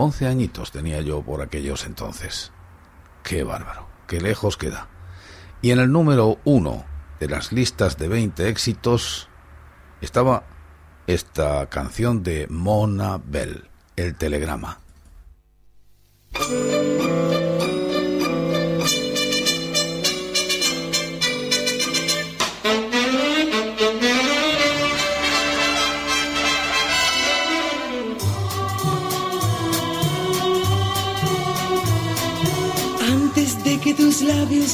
Once añitos tenía yo por aquellos entonces. Qué bárbaro, qué lejos queda. Y en el número uno de las listas de 20 éxitos estaba esta canción de Mona Bell, El Telegrama.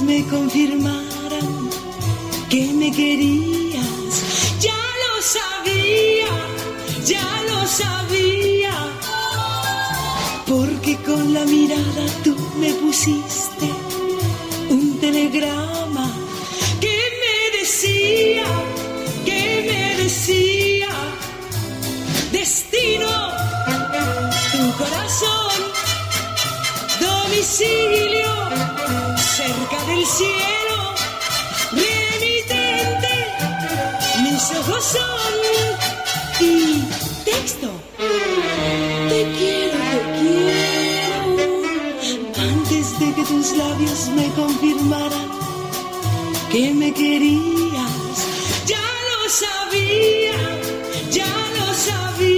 Me confirmaran que me querías, ya lo sabía, ya lo sabía, porque con la mirada tú me pusiste Antes de que tus labios me confirmaran que me querías, ya lo sabía, ya lo sabía.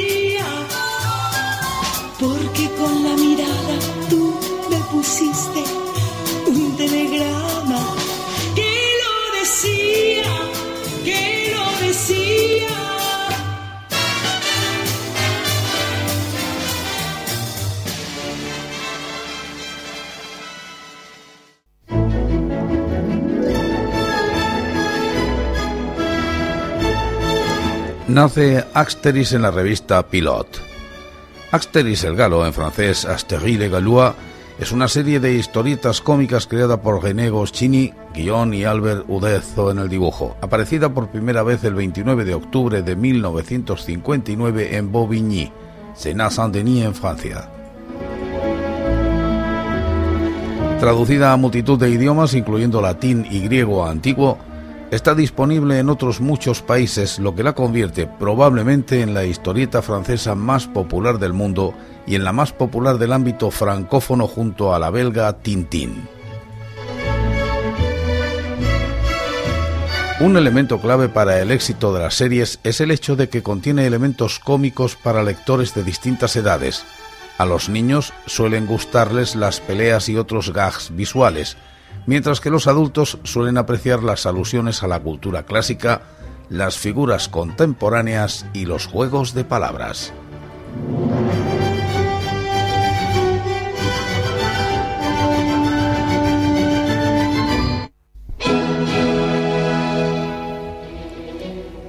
Nace Axteris en la revista Pilot. Axteris el Galo, en francés Astérie le Galois, es una serie de historietas cómicas creada por René Goscinny, guion y Albert Udezo en el dibujo, aparecida por primera vez el 29 de octubre de 1959 en Bobigny, Senat-Saint-Denis en Francia. Traducida a multitud de idiomas, incluyendo latín y griego antiguo, está disponible en otros muchos países, lo que la convierte probablemente en la historieta francesa más popular del mundo y en la más popular del ámbito francófono junto a la belga Tintín. Un elemento clave para el éxito de las series es el hecho de que contiene elementos cómicos para lectores de distintas edades. A los niños suelen gustarles las peleas y otros gags visuales, mientras que los adultos suelen apreciar las alusiones a la cultura clásica, las figuras contemporáneas y los juegos de palabras.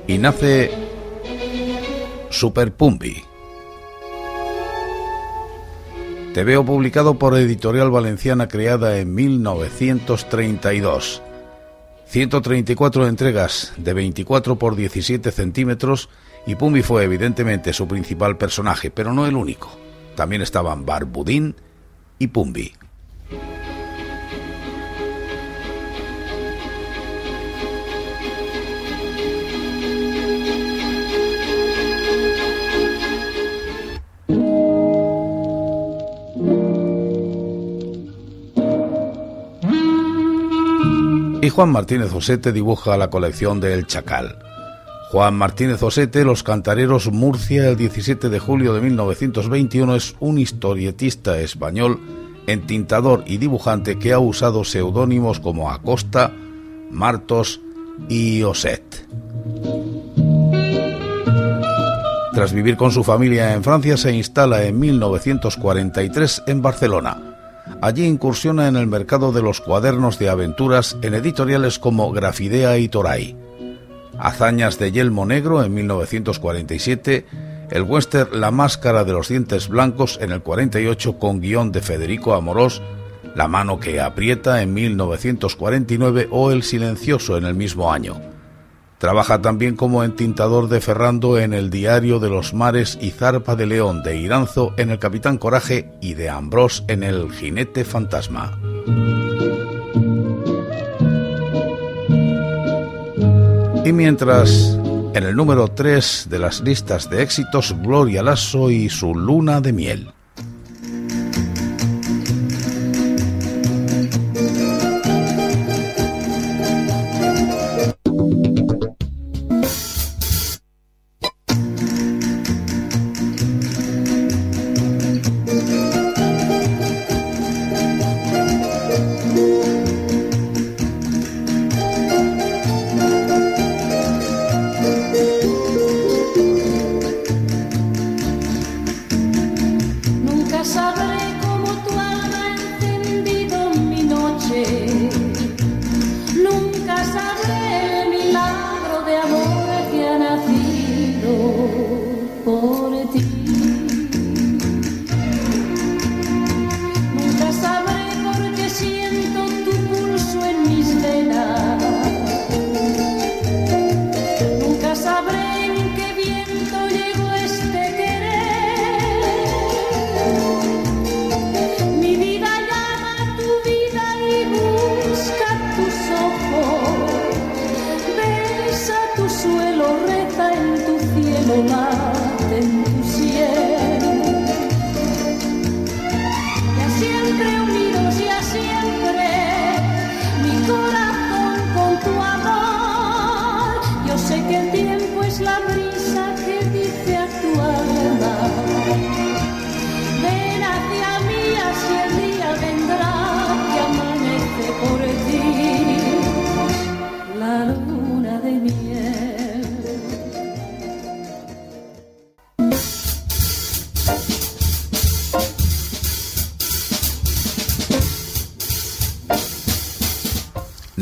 Y nace Super Pumbi. Te veo publicado por Editorial Valenciana creada en 1932. 134 entregas de 24 por 17 centímetros y Pumbi fue evidentemente su principal personaje, pero no el único. También estaban Barbudín y Pumbi. Juan Martínez Osete dibuja la colección de El Chacal. Juan Martínez Osete, Los Cantareros Murcia, el 17 de julio de 1921, es un historietista español, entintador y dibujante que ha usado seudónimos como Acosta, Martos y Oset. Tras vivir con su familia en Francia, se instala en 1943 en Barcelona. Allí incursiona en el mercado de los cuadernos de aventuras en editoriales como Grafidea y Toray. Hazañas de Yelmo Negro en 1947, el western La Máscara de los Dientes Blancos en el 48 con guion de Federico Amorós La mano que aprieta en 1949 o El silencioso en el mismo año. Trabaja también como entintador de Ferrando en el Diario de los Mares y Zarpa de León de Iranzo en El Capitán Coraje y de Ambrós en El Jinete Fantasma. Y mientras en el número 3 de las listas de éxitos, Gloria Lasso y su luna de miel.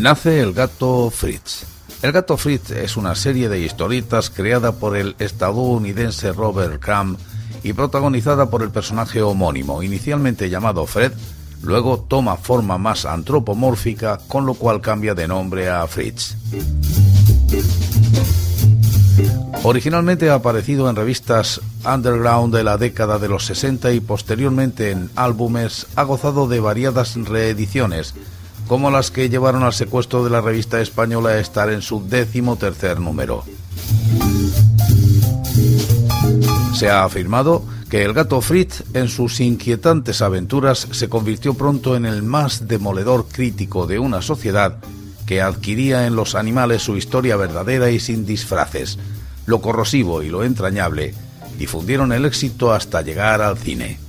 Nace El gato Fritz. El gato Fritz es una serie de historietas creada por el estadounidense Robert Crumb y protagonizada por el personaje homónimo, inicialmente llamado Fred, luego toma forma más antropomórfica, con lo cual cambia de nombre a Fritz. Originalmente ha aparecido en revistas underground de la década de los 60 y posteriormente en álbumes, ha gozado de variadas reediciones, como las que llevaron al secuestro de la revista española a estar en su décimo tercer número. Se ha afirmado que el gato Fritz en sus inquietantes aventuras se convirtió pronto en el más demoledor crítico de una sociedad que adquiría en los animales su historia verdadera y sin disfraces. Lo corrosivo y lo entrañable difundieron el éxito hasta llegar al cine.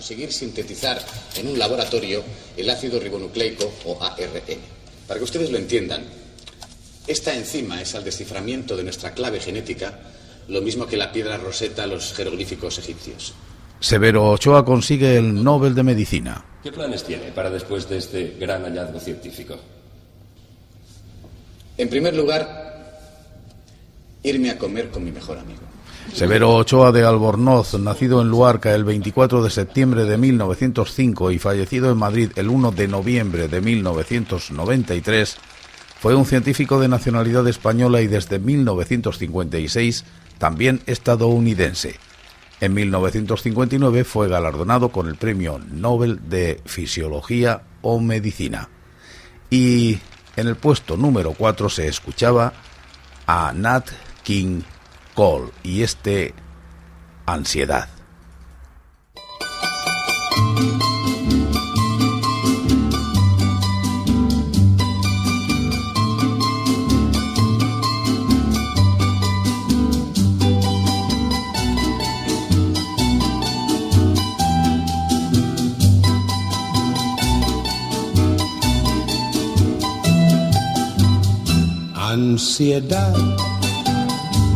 Conseguir sintetizar en un laboratorio el ácido ribonucleico o ARN. Para que ustedes lo entiendan, esta enzima es al desciframiento de nuestra clave genética lo mismo que la piedra roseta a los jeroglíficos egipcios. Severo Ochoa consigue el Nobel de Medicina. ¿Qué planes tiene para después de este gran hallazgo científico? En primer lugar, irme a comer con mi mejor amigo. Severo Ochoa de Albornoz, nacido en Luarca el 24 de septiembre de 1905 y fallecido en Madrid el 1 de noviembre de 1993, fue un científico de nacionalidad española y desde 1956 también estadounidense. En 1959 fue galardonado con el Premio Nobel de Fisiología o Medicina. Y en el puesto número 4 se escuchaba a Nat King y este ansiedad. Ansiedad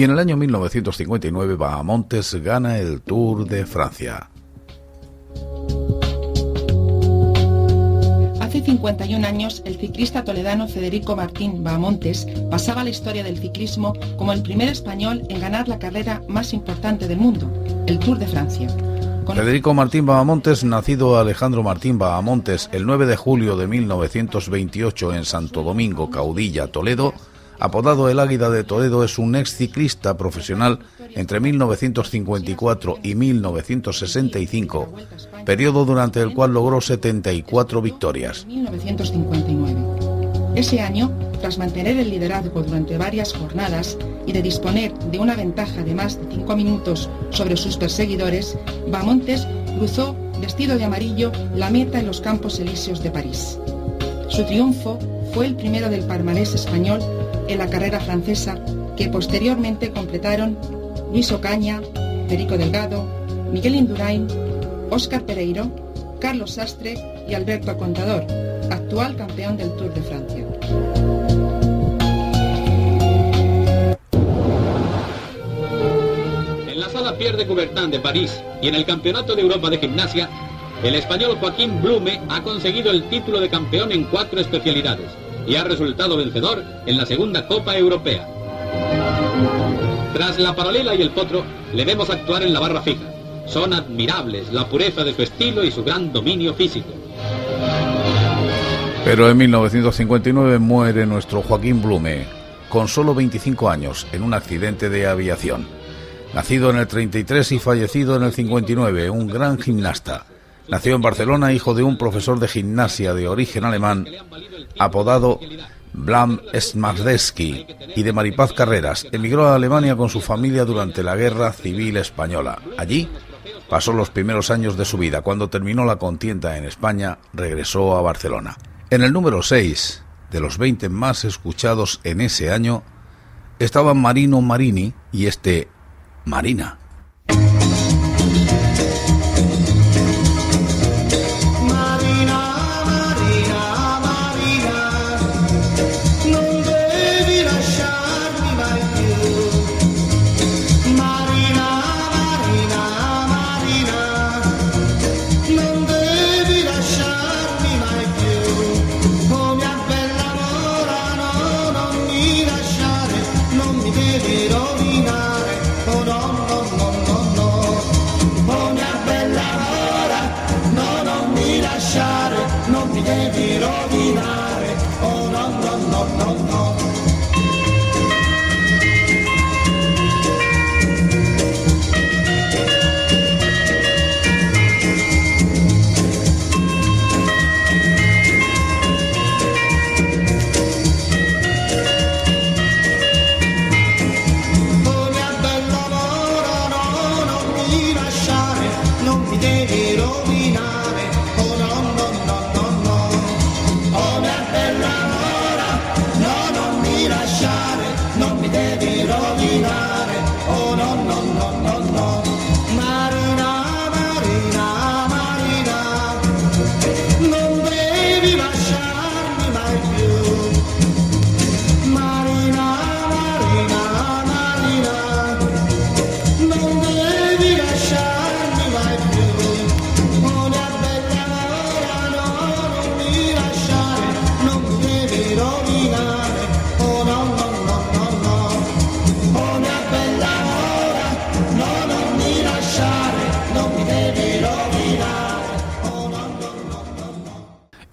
Y en el año 1959 Bahamontes gana el Tour de Francia. Hace 51 años, el ciclista toledano Federico Martín Bahamontes pasaba la historia del ciclismo como el primer español en ganar la carrera más importante del mundo, el Tour de Francia. Federico Martín Bahamontes, nacido Alejandro Martín Bahamontes el 9 de julio de 1928 en Santo Domingo, Caudilla, Toledo, apodado el Águila de Toledo, es un ex ciclista profesional entre 1954 y 1965, periodo durante el cual logró 74 victorias. 1959. Ese año, tras mantener el liderazgo durante varias jornadas y de disponer de una ventaja de más de cinco minutos sobre sus perseguidores, Bamontes cruzó, vestido de amarillo, la meta en los Campos Elíseos de París. Su triunfo fue el primero del palmarés español en la carrera francesa que posteriormente completaron Luis Ocaña, Federico Delgado, Miguel Indurain, Óscar Pereiro, Carlos Sastre y Alberto Contador, actual campeón del Tour de Francia. En la sala Pierre de Coubertin de París y en el Campeonato de Europa de Gimnasia, el español Joaquín Blume ha conseguido el título de campeón en cuatro especialidades y ha resultado vencedor en la segunda Copa Europea. Tras la paralela y el potro, le vemos actuar en la barra fija. Son admirables la pureza de su estilo y su gran dominio físico. Pero en 1959 muere nuestro Joaquín Blume, con solo 25 años, en un accidente de aviación. Nacido en el 33 y fallecido en el 59, un gran gimnasta. Nació en Barcelona, hijo de un profesor de gimnasia de origen alemán, apodado Blam Smarsdeski, y de Maripaz Carreras. Emigró a Alemania con su familia durante la Guerra Civil Española. Allí pasó los primeros años de su vida. Cuando terminó la contienda en España, regresó a Barcelona. En el número 6 de los 20 más escuchados en ese año estaban Marino Marini y este Marina.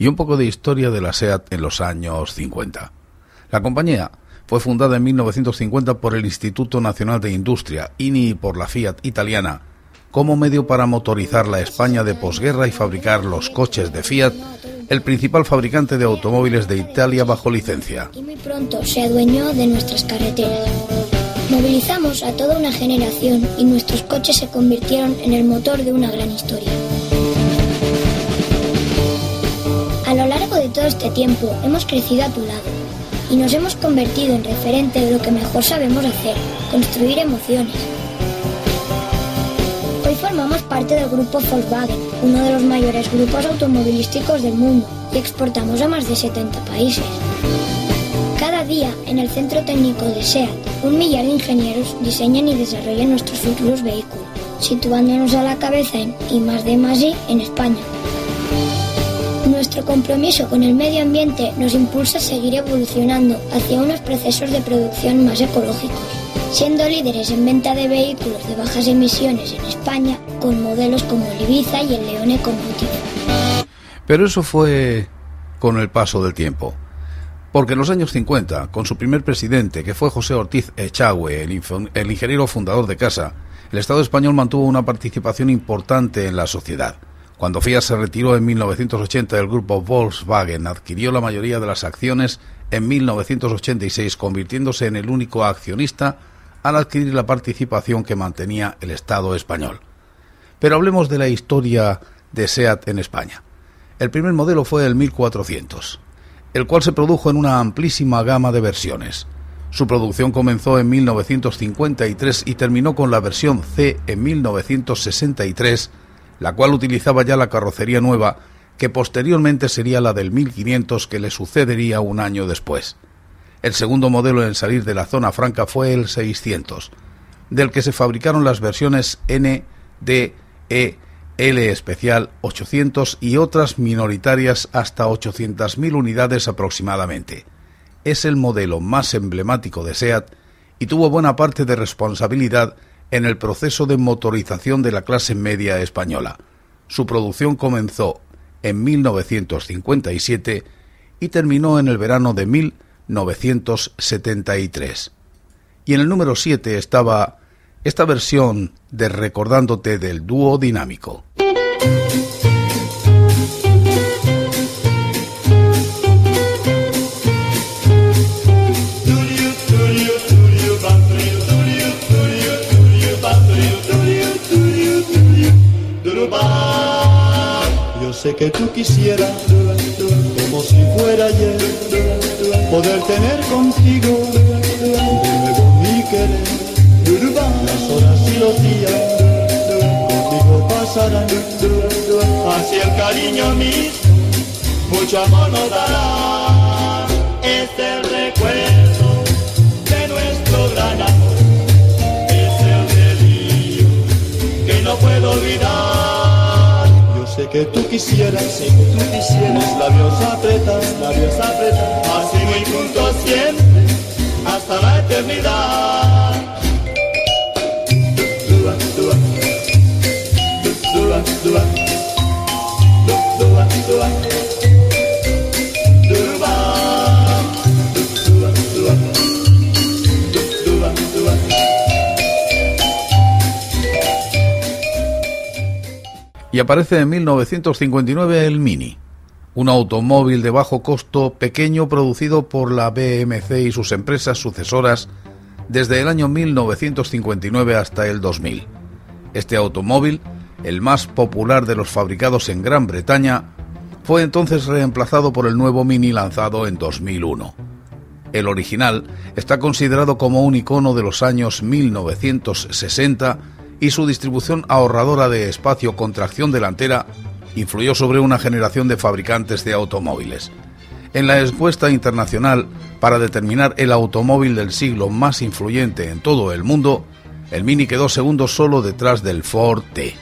Un poco de historia de la SEAT en los años 50. La compañía fue fundada en 1950 por el Instituto Nacional de Industria, INI y por la Fiat italiana, como medio para motorizar la España de posguerra y fabricar los coches de Fiat, el principal fabricante de automóviles de Italia bajo licencia. Y muy pronto se adueñó de nuestras carreteras. Movilizamos a toda una generación y nuestros coches se convirtieron en el motor de una gran historia. De todo este tiempo hemos crecido a tu lado y nos hemos convertido en referente de lo que mejor sabemos hacer, construir emociones. Hoy formamos parte del grupo Volkswagen, uno de los mayores grupos automovilísticos del mundo, y exportamos a más de 70 países. Cada día, en el centro técnico de SEAT, un millar de ingenieros diseñan y desarrollan nuestros futuros vehículos, situándonos a la cabeza en I D I en España. Nuestro compromiso con el medio ambiente nos impulsa a seguir evolucionando hacia unos procesos de producción más ecológicos, siendo líderes en venta de vehículos de bajas emisiones en España con modelos como el Ibiza y el León Ecomotive. Pero eso fue con el paso del tiempo. Porque en los años 50, con su primer presidente, que fue José Ortiz Echagüe, el, el ingeniero fundador de Casa, el Estado español mantuvo una participación importante en la sociedad. Cuando Fiat se retiró en 1980 del grupo Volkswagen, adquirió la mayoría de las acciones en 1986, convirtiéndose en el único accionista al adquirir la participación que mantenía el Estado español. Pero hablemos de la historia de SEAT en España. El primer modelo fue el 1400, el cual se produjo en una amplísima gama de versiones. Su producción comenzó en 1953 y terminó con la versión C en 1963 la cual utilizaba ya la carrocería nueva, que posteriormente sería la del 1500 que le sucedería un año después. El segundo modelo en salir de la zona franca fue el 600, del que se fabricaron las versiones N, D, E, L especial 800 y otras minoritarias hasta 800.000 unidades aproximadamente. Es el modelo más emblemático de SEAT y tuvo buena parte de responsabilidad en el proceso de motorización de la clase media española. Su producción comenzó en 1957 y terminó en el verano de 1973. Y en el número 7 estaba esta versión de Recordándote del dúo dinámico. Sé que tú quisieras, como si fuera ayer, poder tener contigo de mi querer. Las horas y los días contigo pasarán, así el cariño mismo, mucho amor nos dará. Es el recuerdo de nuestro gran amor, es el delirio que no puedo olvidar. Que tú quisieras, que tú quisieras, labios apretas, labios apretas, así muy juntos siempre, hasta la eternidad. Y aparece en 1959 el Mini, un automóvil de bajo costo pequeño producido por la BMC y sus empresas sucesoras desde el año 1959 hasta el 2000. Este automóvil, el más popular de los fabricados en Gran Bretaña, fue entonces reemplazado por el nuevo Mini lanzado en 2001. el original, está considerado como un icono de los años 1960 y su distribución ahorradora de espacio con tracción delantera influyó sobre una generación de fabricantes de automóviles. En la encuesta internacional para determinar el automóvil del siglo más influyente en todo el mundo, el Mini quedó segundo solo detrás del Ford T.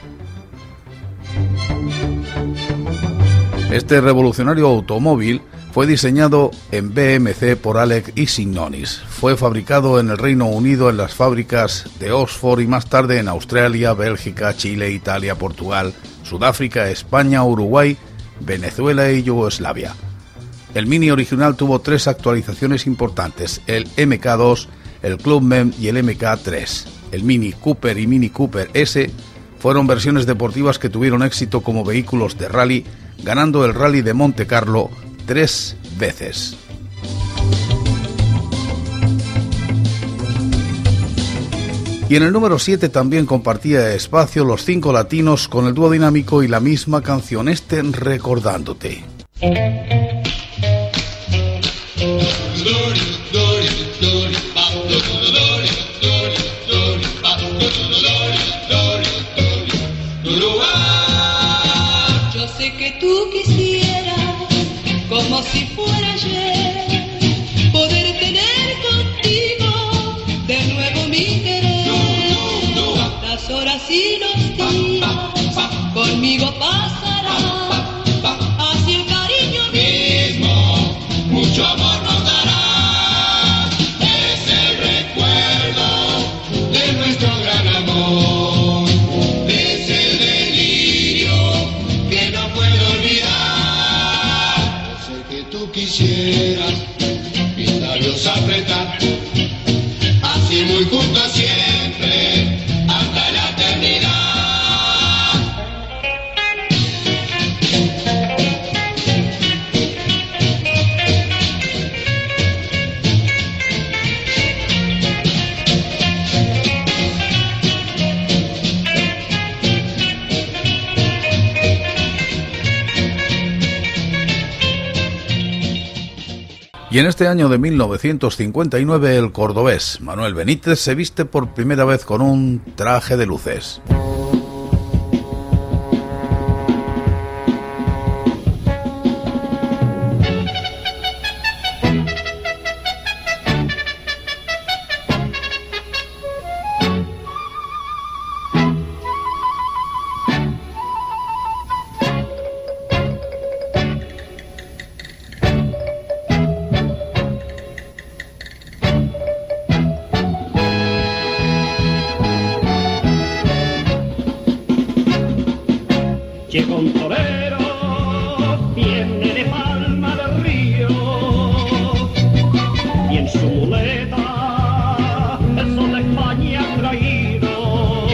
Este revolucionario automóvil fue diseñado en BMC por Alec Isignonis. Fue fabricado en el Reino Unido en las fábricas de Oxford y más tarde en Australia, Bélgica, Chile, Italia, Portugal, Sudáfrica, España, Uruguay, Venezuela y Yugoslavia. El Mini original tuvo tres actualizaciones importantes, el MK2, el Clubman y el MK3. El Mini Cooper y Mini Cooper S fueron versiones deportivas que tuvieron éxito como vehículos de rally, ganando el Rally de Monte Carlo tres veces. Y en el número 7 también compartía espacio los cinco latinos con el dúo dinámico y la misma canción, este recordándote. Yo sé que tú si fuera Y en este año de 1959 el cordobés Manuel Benítez se viste por primera vez con un traje de luces. Su muleta el sol de España ha traído.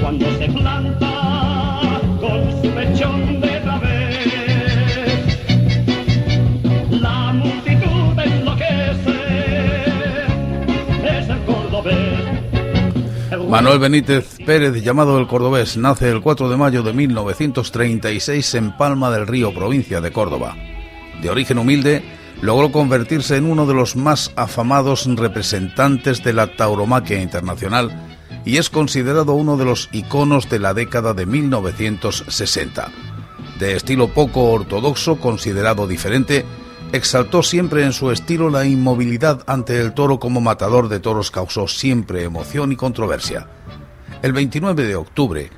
Cuando se planta con su mechón de través, la multitud enloquece, es el cordobés. Manuel Benítez Pérez, llamado el Cordobés, nace el 4 de mayo de 1936 en Palma del Río, provincia de Córdoba. De origen humilde, logró convertirse en uno de los más afamados representantes de la tauromaquia internacional y es considerado uno de los iconos de la década de 1960. De estilo poco ortodoxo, considerado diferente, exaltó siempre en su estilo la inmovilidad ante el toro como matador de toros causó siempre emoción y controversia. El 29 de octubre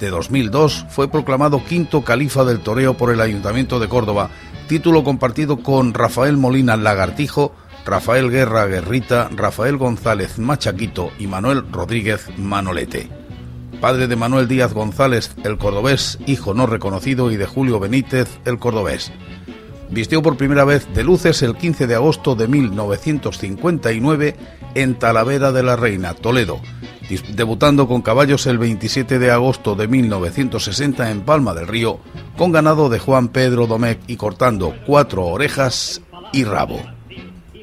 de 2002 fue proclamado quinto califa del toreo por el Ayuntamiento de Córdoba, título compartido con Rafael Molina Lagartijo, Rafael Guerra Guerrita, Rafael González Machaquito y Manuel Rodríguez Manolete. Padre de Manuel Díaz González, el cordobés, hijo no reconocido, y de Julio Benítez, el cordobés. Vistió por primera vez de luces el 15 de agosto de 1959 en Talavera de la Reina, Toledo, debutando con caballos el 27 de agosto de 1960 en Palma del Río, con ganado de Juan Pedro Domecq y cortando cuatro orejas y rabo. Y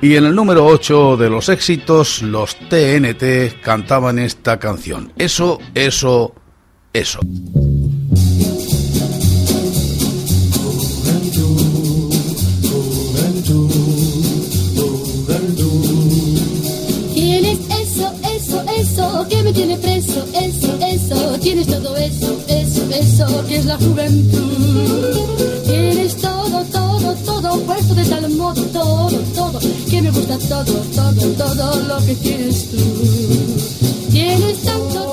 Y en el número 8 de los éxitos, los TNT cantaban esta canción. Eso, eso, eso. Tienes eso, eso, eso, que me tiene preso, eso, eso, tienes todo eso, eso, eso, que es la juventud. Tienes todo, todo, todo, puesto de tal modo, todo, todo, que me gusta todo, todo, todo lo que tienes tú. Tienes tanto,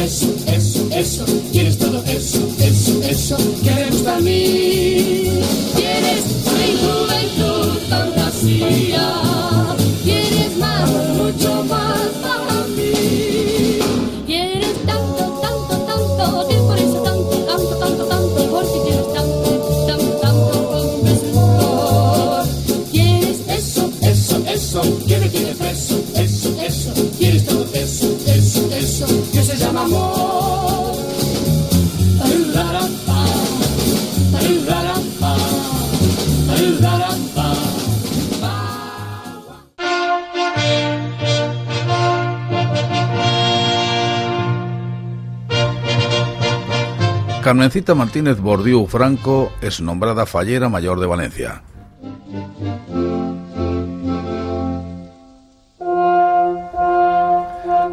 preso, eso, eso, tienes todo eso, eso, eso, que me gusta a mí. Tienes mi juventud, fantasía. Tienes más, mucho más para mí. Tienes tanto, tanto, tanto, que por eso tanto, tanto, tanto, tanto, porque tienes tanto, tanto, tanto, como un beso. Tienes Eso, eso, eso, tiene preso, eso, eso, Carmencita Martínez Bordiú Franco es nombrada fallera mayor de Valencia.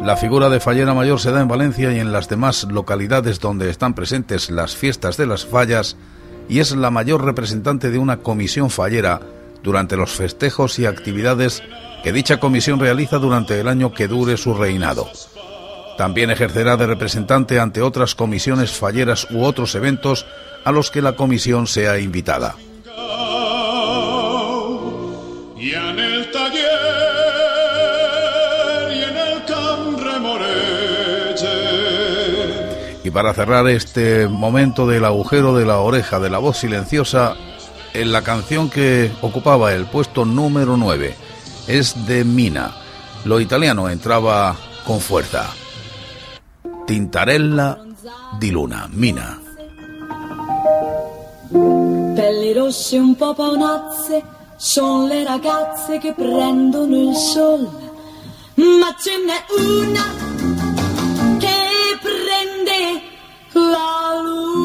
La figura de fallera mayor se da en Valencia y en las demás localidades donde están presentes las fiestas de las fallas y es la mayor representante de una comisión fallera durante los festejos y actividades que dicha comisión realiza durante el año que dure su reinado. También ejercerá de representante ante otras comisiones falleras u otros eventos a los que la comisión sea invitada. Y en el taller y en el Can Remorege. Y para cerrar este momento del agujero de la oreja de la voz silenciosa, en la canción que ocupaba el puesto número 9 es de Mina. Lo italiano entraba con fuerza. Tintarella di Luna, Mina. Pelli rosse un po' paonazze, sono le ragazze che prendono il sole. Ma ce n'è una che prende la luna.